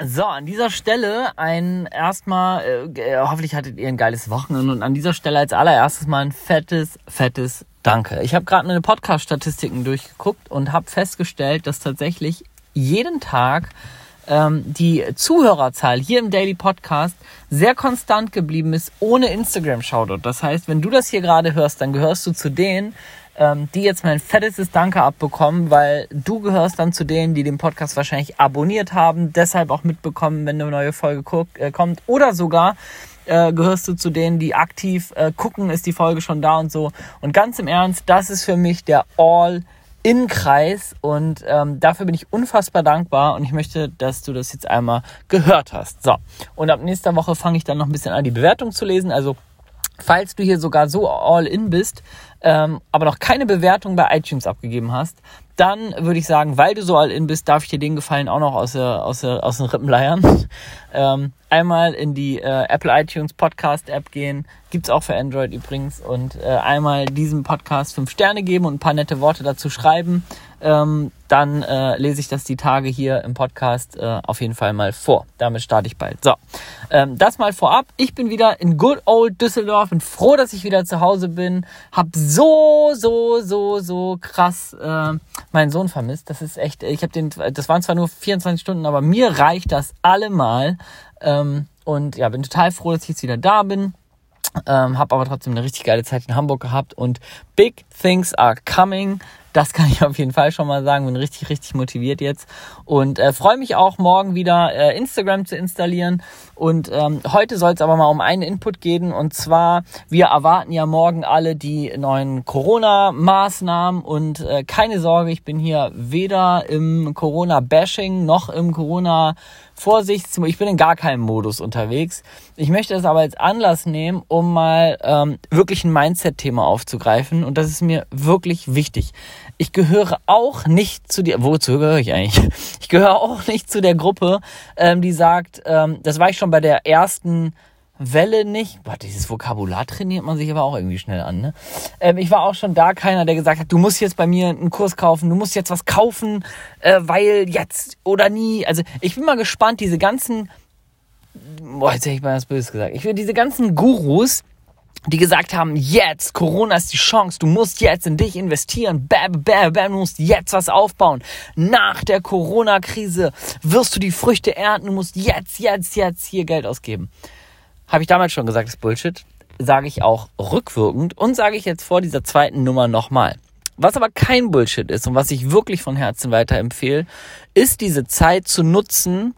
So, an dieser Stelle ein erstmal, äh, hoffentlich hattet ihr ein geiles Wochenende und an dieser Stelle als allererstes mal ein fettes, fettes Danke. Ich habe gerade meine Podcast-Statistiken durchgeguckt und habe festgestellt, dass tatsächlich jeden Tag ähm, die Zuhörerzahl hier im Daily Podcast sehr konstant geblieben ist, ohne Instagram-Shoutout. Das heißt, wenn du das hier gerade hörst, dann gehörst du zu denen, ähm, die jetzt mein fettestes Danke abbekommen, weil du gehörst dann zu denen, die den Podcast wahrscheinlich abonniert haben, deshalb auch mitbekommen, wenn eine neue Folge guck, äh, kommt oder sogar äh, gehörst du zu denen, die aktiv äh, gucken, ist die Folge schon da und so. Und ganz im Ernst, das ist für mich der All- in-Kreis und ähm, dafür bin ich unfassbar dankbar und ich möchte, dass du das jetzt einmal gehört hast. So, und ab nächster Woche fange ich dann noch ein bisschen an, die Bewertung zu lesen. Also, falls du hier sogar so all in bist, ähm, aber noch keine Bewertung bei iTunes abgegeben hast, dann würde ich sagen, weil du so all in bist, darf ich dir den Gefallen auch noch aus, der, aus, der, aus den Rippen leiern. ähm, einmal in die äh, Apple iTunes Podcast App gehen, gibt's auch für Android übrigens, und äh, einmal diesem Podcast fünf Sterne geben und ein paar nette Worte dazu schreiben ähm, dann äh, lese ich das die Tage hier im Podcast äh, auf jeden Fall mal vor. Damit starte ich bald. So, ähm, das mal vorab. Ich bin wieder in good old Düsseldorf. Bin froh, dass ich wieder zu Hause bin. Hab so, so, so, so krass äh, meinen Sohn vermisst. Das ist echt. Ich habe den. Das waren zwar nur 24 Stunden, aber mir reicht das allemal. Ähm, und ja, bin total froh, dass ich jetzt wieder da bin. Ähm, habe aber trotzdem eine richtig geile Zeit in Hamburg gehabt und big things are coming. Das kann ich auf jeden Fall schon mal sagen. Bin richtig, richtig motiviert jetzt und äh, freue mich auch morgen wieder äh, Instagram zu installieren. Und ähm, heute soll es aber mal um einen Input gehen und zwar wir erwarten ja morgen alle die neuen Corona-Maßnahmen und äh, keine Sorge, ich bin hier weder im Corona-Bashing noch im Corona Vorsicht, ich bin in gar keinem Modus unterwegs. Ich möchte das aber als Anlass nehmen, um mal ähm, wirklich ein Mindset-Thema aufzugreifen und das ist mir wirklich wichtig. Ich gehöre auch nicht zu dir, wozu gehöre ich eigentlich? Ich gehöre auch nicht zu der Gruppe, ähm, die sagt, ähm, das war ich schon bei der ersten Welle nicht. Boah, dieses Vokabular trainiert man sich aber auch irgendwie schnell an. Ne? Ähm, ich war auch schon da keiner, der gesagt hat, du musst jetzt bei mir einen Kurs kaufen, du musst jetzt was kaufen, äh, weil jetzt oder nie. Also ich bin mal gespannt, diese ganzen, boah, jetzt hätte ich mal was Böses gesagt. Ich will diese ganzen Gurus, die gesagt haben, jetzt, Corona ist die Chance, du musst jetzt in dich investieren, bam, bam, bam, du musst jetzt was aufbauen. Nach der Corona-Krise wirst du die Früchte ernten, du musst jetzt, jetzt, jetzt hier Geld ausgeben. Habe ich damals schon gesagt, ist Bullshit. Sage ich auch rückwirkend und sage ich jetzt vor dieser zweiten Nummer nochmal. Was aber kein Bullshit ist und was ich wirklich von Herzen weiterempfehle, ist diese Zeit zu nutzen,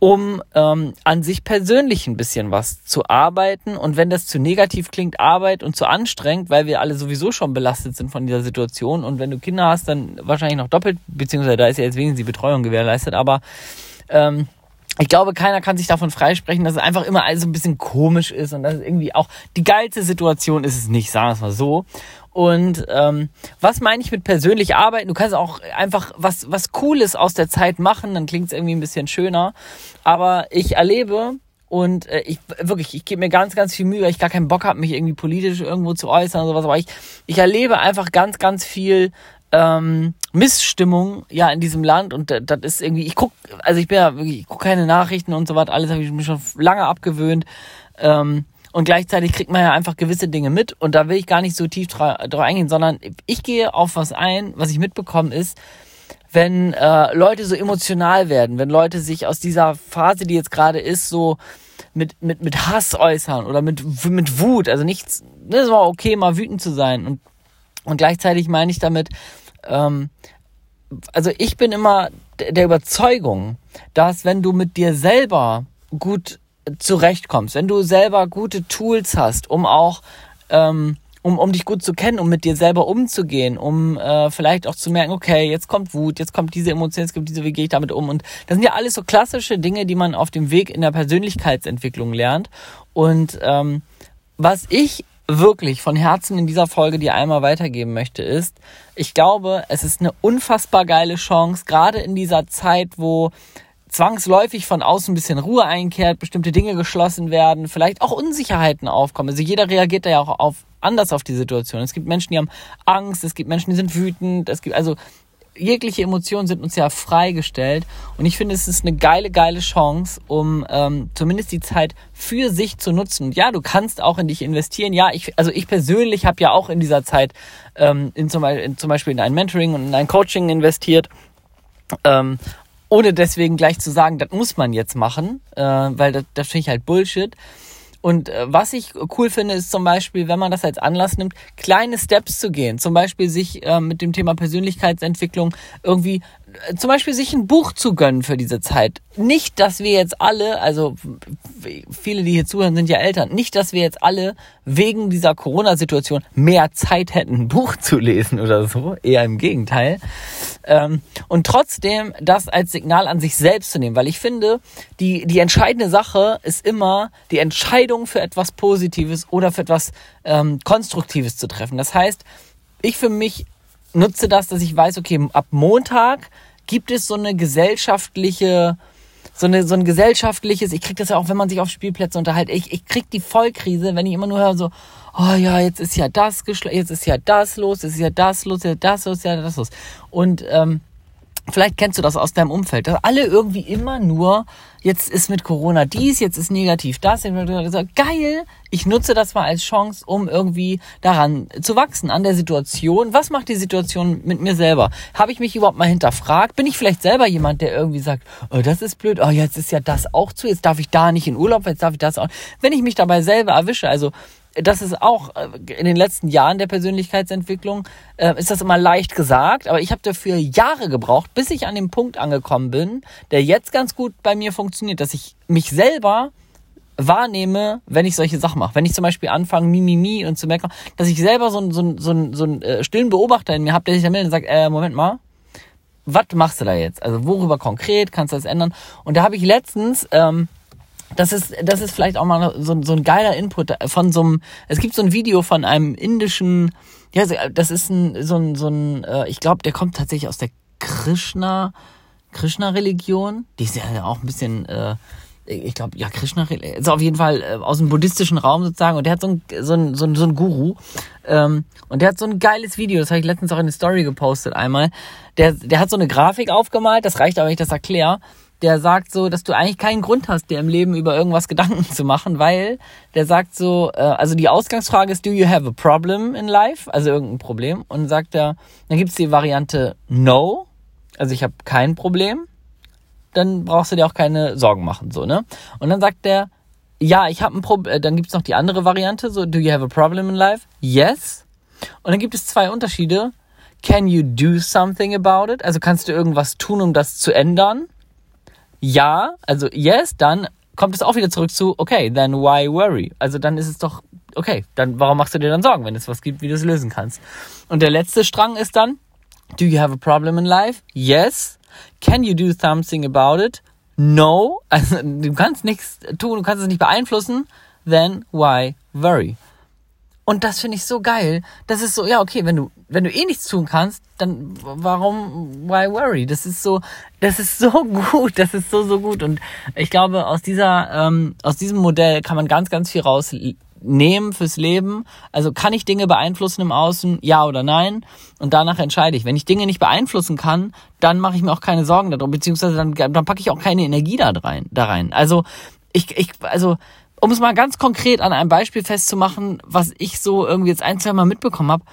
um ähm, an sich persönlich ein bisschen was zu arbeiten. Und wenn das zu negativ klingt, Arbeit und zu anstrengend, weil wir alle sowieso schon belastet sind von dieser Situation. Und wenn du Kinder hast, dann wahrscheinlich noch doppelt, beziehungsweise da ist ja jetzt wenigstens die Betreuung gewährleistet. Aber ähm, ich glaube, keiner kann sich davon freisprechen, dass es einfach immer alles so ein bisschen komisch ist und dass es irgendwie auch die geilste Situation ist es nicht, sagen wir es mal so. Und ähm, was meine ich mit persönlich arbeiten? Du kannst auch einfach was, was Cooles aus der Zeit machen, dann klingt es irgendwie ein bisschen schöner. Aber ich erlebe und äh, ich wirklich, ich gebe mir ganz, ganz viel Mühe, weil ich gar keinen Bock habe, mich irgendwie politisch irgendwo zu äußern oder sowas. Aber ich, ich erlebe einfach ganz, ganz viel ähm, Missstimmung ja in diesem Land und das ist irgendwie, ich guck, also ich bin ja wirklich, ich guck keine Nachrichten und so was, alles habe ich mir schon lange abgewöhnt. Ähm, und gleichzeitig kriegt man ja einfach gewisse Dinge mit und da will ich gar nicht so tief drauf eingehen, sondern ich gehe auf was ein, was ich mitbekomme ist, wenn äh, Leute so emotional werden, wenn Leute sich aus dieser Phase, die jetzt gerade ist, so mit, mit, mit Hass äußern oder mit, mit Wut, also nichts, es war okay, mal wütend zu sein und, und gleichzeitig meine ich damit, ähm, also ich bin immer der Überzeugung, dass wenn du mit dir selber gut zurechtkommst, wenn du selber gute Tools hast, um auch ähm, um, um dich gut zu kennen, um mit dir selber umzugehen, um äh, vielleicht auch zu merken, okay, jetzt kommt Wut, jetzt kommt diese Emotion, jetzt kommt diese, wie gehe ich damit um? Und das sind ja alles so klassische Dinge, die man auf dem Weg in der Persönlichkeitsentwicklung lernt. Und ähm, was ich wirklich von Herzen in dieser Folge dir einmal weitergeben möchte, ist, ich glaube, es ist eine unfassbar geile Chance, gerade in dieser Zeit, wo zwangsläufig von außen ein bisschen Ruhe einkehrt, bestimmte Dinge geschlossen werden, vielleicht auch Unsicherheiten aufkommen. Also jeder reagiert da ja auch auf, anders auf die Situation. Es gibt Menschen, die haben Angst, es gibt Menschen, die sind wütend, es gibt also jegliche Emotionen sind uns ja freigestellt und ich finde, es ist eine geile, geile Chance, um ähm, zumindest die Zeit für sich zu nutzen. Und ja, du kannst auch in dich investieren. Ja, ich, also ich persönlich habe ja auch in dieser Zeit ähm, in zum, in, zum Beispiel in ein Mentoring und in ein Coaching investiert. Ähm, ohne deswegen gleich zu sagen, das muss man jetzt machen, äh, weil das, das finde ich halt Bullshit. Und äh, was ich cool finde, ist zum Beispiel, wenn man das als Anlass nimmt, kleine Steps zu gehen. Zum Beispiel sich äh, mit dem Thema Persönlichkeitsentwicklung irgendwie zum Beispiel sich ein Buch zu gönnen für diese Zeit. Nicht, dass wir jetzt alle, also viele, die hier zuhören, sind ja Eltern, nicht, dass wir jetzt alle wegen dieser Corona-Situation mehr Zeit hätten, ein Buch zu lesen oder so, eher im Gegenteil. Ähm, und trotzdem das als Signal an sich selbst zu nehmen, weil ich finde, die, die entscheidende Sache ist immer, die Entscheidung für etwas Positives oder für etwas ähm, Konstruktives zu treffen. Das heißt, ich für mich nutze das, dass ich weiß, okay, ab Montag gibt es so eine gesellschaftliche, so eine, so ein gesellschaftliches, ich krieg das ja auch, wenn man sich auf Spielplätze unterhält, ich, ich krieg die Vollkrise, wenn ich immer nur höre so, oh ja, jetzt ist ja das jetzt ist ja das los, jetzt ist ja das los, jetzt das los, ja das los. Und ähm, Vielleicht kennst du das aus deinem Umfeld, dass alle irgendwie immer nur, jetzt ist mit Corona dies, jetzt ist negativ das. Geil, ich nutze das mal als Chance, um irgendwie daran zu wachsen, an der Situation. Was macht die Situation mit mir selber? Habe ich mich überhaupt mal hinterfragt? Bin ich vielleicht selber jemand, der irgendwie sagt, oh, das ist blöd, oh, jetzt ist ja das auch zu, jetzt darf ich da nicht in Urlaub, jetzt darf ich das auch. Wenn ich mich dabei selber erwische, also das ist auch äh, in den letzten Jahren der Persönlichkeitsentwicklung, äh, ist das immer leicht gesagt, aber ich habe dafür Jahre gebraucht, bis ich an dem Punkt angekommen bin, der jetzt ganz gut bei mir funktioniert, dass ich mich selber wahrnehme, wenn ich solche Sachen mache. Wenn ich zum Beispiel anfange, Mimimi und zu merken, dass ich selber so einen so so ein, so ein, äh, stillen Beobachter in mir habe, der sich dann meldet und sagt, äh, Moment mal, was machst du da jetzt? Also worüber konkret kannst du das ändern? Und da habe ich letztens... Ähm, das ist, das ist vielleicht auch mal so, so ein geiler Input von so einem, es gibt so ein Video von einem indischen, ja, das ist ein, so ein, so ein, äh, ich glaube, der kommt tatsächlich aus der Krishna, Krishna-Religion. Die ist ja auch ein bisschen, äh, ich glaube, ja, Krishna ist auf jeden Fall äh, aus dem buddhistischen Raum sozusagen und der hat so ein, so ein, so ein, so ein Guru ähm, und der hat so ein geiles Video, das habe ich letztens auch in eine Story gepostet einmal. Der, der hat so eine Grafik aufgemalt, das reicht aber, wenn ich das erkläre der sagt so, dass du eigentlich keinen Grund hast, dir im Leben über irgendwas Gedanken zu machen, weil der sagt so, äh, also die Ausgangsfrage ist, do you have a problem in life? Also irgendein Problem. Und sagt er, dann gibt's die Variante no, also ich habe kein Problem. Dann brauchst du dir auch keine Sorgen machen, so, ne? Und dann sagt der, ja, ich habe ein Problem, äh, dann gibt's noch die andere Variante, so, do you have a problem in life? Yes. Und dann gibt es zwei Unterschiede. Can you do something about it? Also kannst du irgendwas tun, um das zu ändern? Ja, also yes, dann kommt es auch wieder zurück zu, okay, then why worry? Also dann ist es doch, okay, dann warum machst du dir dann Sorgen, wenn es was gibt, wie du es lösen kannst? Und der letzte Strang ist dann, do you have a problem in life? Yes. Can you do something about it? No. Also du kannst nichts tun, du kannst es nicht beeinflussen. Then why worry? Und das finde ich so geil. Das ist so, ja, okay, wenn du, wenn du eh nichts tun kannst, dann warum, why worry? Das ist so, das ist so gut, das ist so, so gut. Und ich glaube, aus dieser, ähm, aus diesem Modell kann man ganz, ganz viel rausnehmen fürs Leben. Also kann ich Dinge beeinflussen im Außen, ja oder nein? Und danach entscheide ich. Wenn ich Dinge nicht beeinflussen kann, dann mache ich mir auch keine Sorgen darum, beziehungsweise dann, dann packe ich auch keine Energie da rein. Da rein. Also ich, ich, also um es mal ganz konkret an einem Beispiel festzumachen, was ich so irgendwie jetzt ein, zwei Mal mitbekommen habe,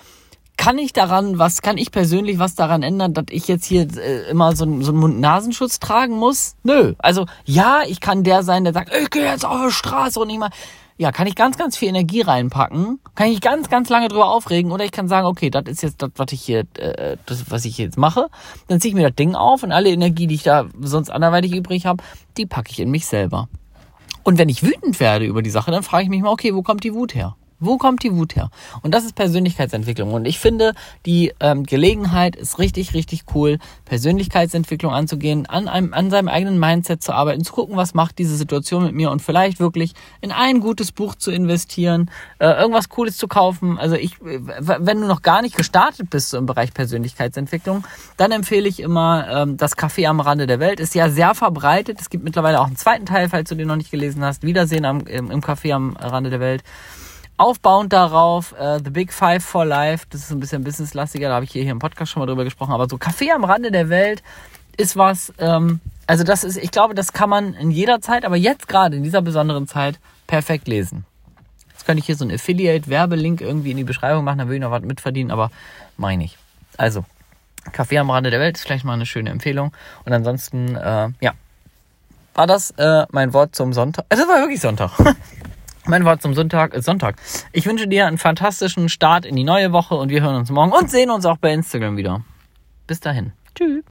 kann ich daran, was kann ich persönlich was daran ändern, dass ich jetzt hier äh, immer so, so einen Mund-Nasenschutz tragen muss? Nö. Also ja, ich kann der sein, der sagt, ich gehe jetzt auf die Straße und ich mal. Ja, kann ich ganz, ganz viel Energie reinpacken, kann ich ganz, ganz lange drüber aufregen oder ich kann sagen, okay, das ist jetzt das, was ich hier, äh, das, was ich jetzt mache. Dann ziehe ich mir das Ding auf und alle Energie, die ich da sonst anderweitig übrig habe, die packe ich in mich selber. Und wenn ich wütend werde über die Sache, dann frage ich mich mal, okay, wo kommt die Wut her? Wo kommt die Wut her? Und das ist Persönlichkeitsentwicklung. Und ich finde, die ähm, Gelegenheit ist richtig, richtig cool, Persönlichkeitsentwicklung anzugehen, an, einem, an seinem eigenen Mindset zu arbeiten, zu gucken, was macht diese Situation mit mir und vielleicht wirklich in ein gutes Buch zu investieren, äh, irgendwas Cooles zu kaufen. Also ich, wenn du noch gar nicht gestartet bist so im Bereich Persönlichkeitsentwicklung, dann empfehle ich immer ähm, das Café am Rande der Welt. Ist ja sehr verbreitet. Es gibt mittlerweile auch einen zweiten Teil, falls du den noch nicht gelesen hast. Wiedersehen am, im, im Café am Rande der Welt. Aufbauend darauf, äh, The Big Five for Life, das ist ein bisschen businesslastiger, da habe ich hier, hier im Podcast schon mal drüber gesprochen, aber so Kaffee am Rande der Welt ist was, ähm, also das ist, ich glaube, das kann man in jeder Zeit, aber jetzt gerade in dieser besonderen Zeit perfekt lesen. Jetzt könnte ich hier so einen Affiliate-Werbelink irgendwie in die Beschreibung machen, dann würde ich noch was mitverdienen, aber meine ich. Also, Kaffee am Rande der Welt ist vielleicht mal eine schöne Empfehlung. Und ansonsten, äh, ja, war das äh, mein Wort zum Sonntag. Es war wirklich Sonntag. Mein Wort zum Sonntag ist Sonntag. Ich wünsche dir einen fantastischen Start in die neue Woche und wir hören uns morgen und sehen uns auch bei Instagram wieder. Bis dahin. Tschüss.